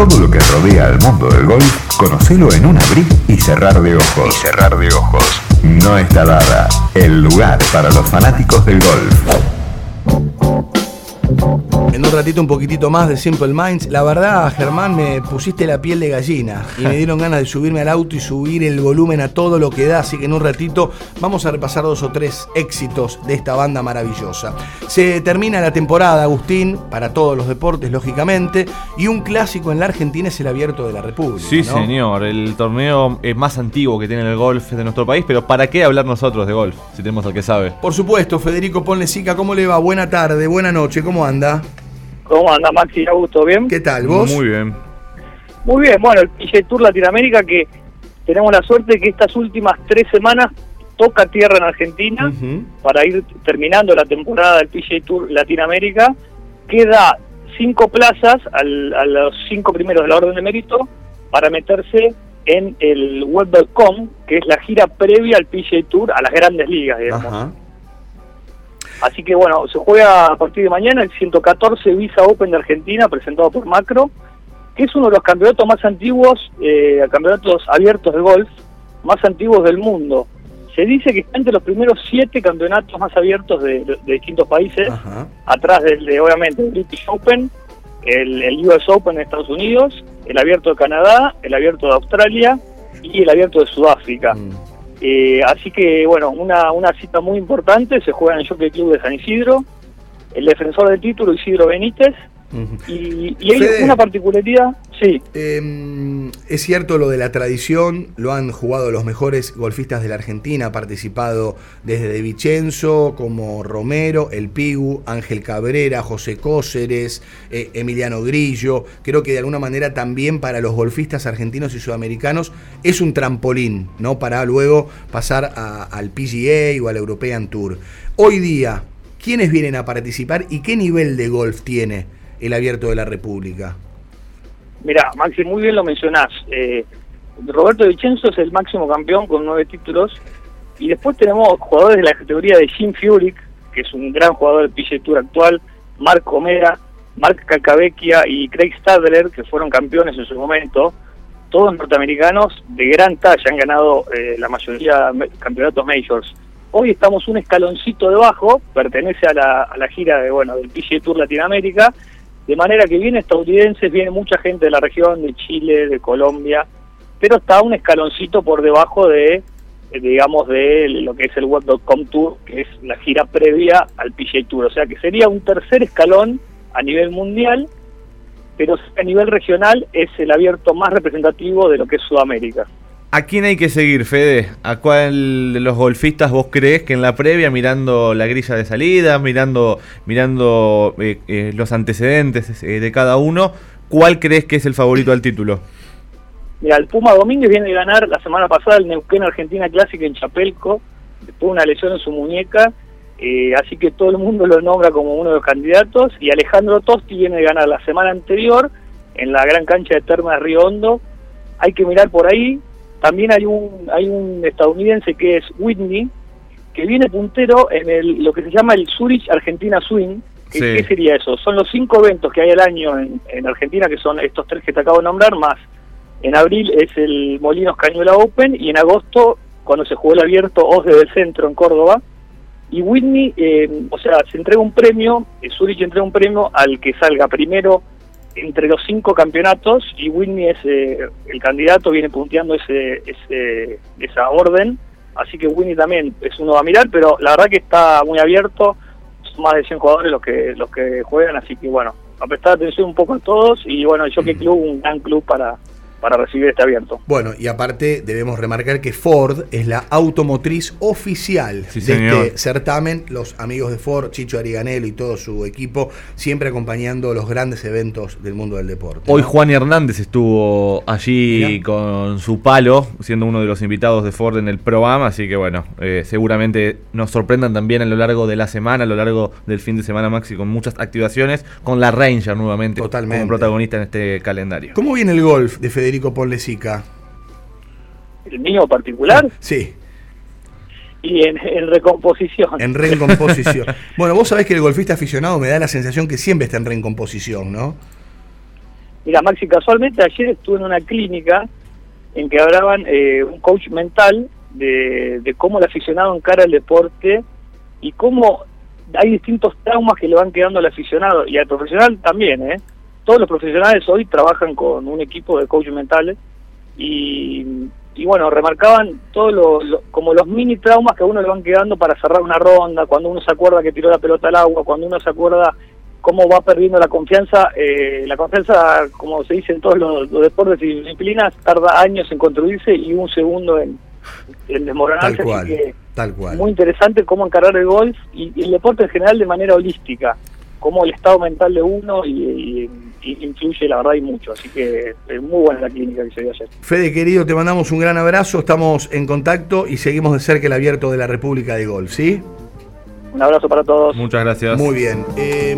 Todo lo que rodea al mundo del golf, conocelo en un abrir y cerrar de ojos. Y cerrar de ojos. No está dada el lugar para los fanáticos del golf. En un ratito un poquitito más de Simple Minds. La verdad, Germán, me pusiste la piel de gallina y me dieron ganas de subirme al auto y subir el volumen a todo lo que da. Así que en un ratito vamos a repasar dos o tres éxitos de esta banda maravillosa. Se termina la temporada, Agustín, para todos los deportes, lógicamente. Y un clásico en la Argentina es el Abierto de la República. Sí, señor. El torneo es más antiguo que tiene el golf de nuestro país. Pero ¿para qué hablar nosotros de golf si tenemos al que sabe? Por supuesto, Federico Ponlecica, ¿cómo le va? Buena tarde, buena noche, ¿cómo anda? ¿Cómo anda Maxi Augusto? ¿Bien? ¿Qué tal? ¿Vos? Muy bien. Muy bien, bueno, el PGA Tour Latinoamérica que tenemos la suerte de que estas últimas tres semanas toca tierra en Argentina para ir terminando la temporada del PGA Tour Latinoamérica. Queda cinco plazas a los cinco primeros de la orden de mérito para meterse en el web.com, que es la gira previa al PGA Tour a las grandes ligas, digamos. Así que bueno, se juega a partir de mañana el 114 Visa Open de Argentina, presentado por Macro, que es uno de los campeonatos más antiguos, eh, campeonatos abiertos de golf, más antiguos del mundo. Se dice que está entre los primeros siete campeonatos más abiertos de, distintos países, atrás del de, obviamente, el British Open, el, US Open de Estados Unidos, el abierto de Canadá, el abierto de Australia y el abierto de Sudáfrica. Mm. Eh, así que, bueno, una, una cita muy importante, se juega en el Jockey Club de San Isidro, el defensor del título Isidro Benítez, y, hay una particularidad, sí. Em, es cierto lo de la tradición, lo han jugado los mejores golfistas de la Argentina, ha participado desde De Vicenzo, como Romero, El Pigu, Ángel Cabrera, José Cóceres, eh, Emiliano Grillo. Creo que de alguna manera también para los golfistas argentinos y sudamericanos es un trampolín, ¿no? Para luego pasar al PGA o al European Tour. Hoy día, ¿quiénes vienen a participar y qué nivel de golf tiene? el abierto de la República? Mira, Maxi, muy bien lo mencionás. Eh, Roberto Vicenzo es el máximo campeón con nueve títulos. Y después tenemos jugadores de la categoría de Jim Furyk, que es un gran jugador del PGA Tour actual, Marco Mera, Mark Calcavecchia y Craig Stadler, que fueron campeones en su momento, todos norteamericanos de gran talla, han ganado eh, la mayoría de campeonatos majors. Hoy estamos un escaloncito debajo, pertenece a la, a la gira de bueno del PGA Tour Latinoamérica, de manera que viene estadounidenses, viene mucha gente de la región, de Chile, de Colombia, pero está un escaloncito por debajo de, eh, digamos, de lo que es el Web.com Tour, que es la gira previa al PGA Tour. O sea que sería un tercer escalón a nivel mundial, pero a nivel regional es el abierto más representativo de lo que es Sudamérica. ¿A quién hay que seguir, Fede? ¿A cuál de los golfistas vos crees que en la previa, mirando la grilla de salida, mirando, mirando eh, eh, los antecedentes eh, de cada uno, cuál crees que es el favorito al título? Mira, el Puma Domínguez viene a ganar la semana pasada el Neuquén Argentina Clásica en Chapelco, después de una lesión en su muñeca, así que todo el mundo lo nombra como uno de los candidatos, y Alejandro Tosti viene a ganar la semana anterior en la gran cancha de Termas de Río Hondo. Hay que mirar por ahí, también hay un, hay un estadounidense que es Whitney, que viene puntero en el, lo que se llama el Zurich Argentina Swing. ¿Qué sería eso? Son los cinco eventos que hay al año en, en, Argentina, que son estos tres que te acabo de nombrar, más en abril es el Molinos Cañuela Open y en agosto, cuando se jugó el abierto OSDE del Centro en Córdoba. Y Whitney, eh, o sea, se entrega un premio, Zurich entrega un premio al que salga primero entre los cinco campeonatos y Whitney es eh, el candidato, viene punteando ese, ese, esa orden, así que Whitney también es uno a mirar, pero la verdad que está muy abierto, son más de 100 jugadores los que los que juegan, así que bueno, a prestar atención un poco a todos y bueno, el Jockey Club, un gran club para, para recibir este abierto. Bueno, y aparte debemos remarcar que Ford es la automotriz oficial de este certamen. Los amigos de Ford, Chicho Ariganelo y todo su equipo, siempre acompañando los grandes eventos del mundo del deporte. Hoy Juan Hernández estuvo allí con su palo, siendo uno de los invitados de Ford en el programa, así que bueno, eh, seguramente nos sorprendan también a lo largo de la semana, a lo largo del fin de semana Maxi, con muchas activaciones, con la Ranger nuevamente como protagonista en este calendario. ¿Cómo viene el golf de Federico? Federico? ¿El mío particular? Sí. Y en, recomposición. En recomposición. bueno, vos sabés que el golfista aficionado me da la sensación que siempre está en recomposición, ¿no? Mira, Maxi, casualmente ayer estuve en una clínica en que hablaban eh, un coach mental de, de cómo el aficionado encara el deporte y cómo hay distintos traumas que le van quedando al aficionado y al profesional también, ¿eh? Todos los profesionales hoy trabajan con un equipo de coaches mentales y, y bueno, remarcaban todos lo, como los mini traumas que a uno le van quedando para cerrar una ronda, cuando uno se acuerda que tiró la pelota al agua, cuando uno se acuerda cómo va perdiendo la confianza. Eh, la confianza, como se dice en todos los, deportes y disciplinas, tarda años en construirse y un segundo en, en desmoronarse. Tal cual, tal cual. Muy interesante cómo encarar el golf y, el deporte en general de manera holística, cómo el estado mental de uno y, influye, la verdad, y mucho. Así que es muy buena la clínica que se dio ayer. Fede, querido, te mandamos un gran abrazo, estamos en contacto y seguimos de cerca el abierto de la República de Golf, ¿sí? Un abrazo para todos. Muchas gracias. Muy bien. Eh,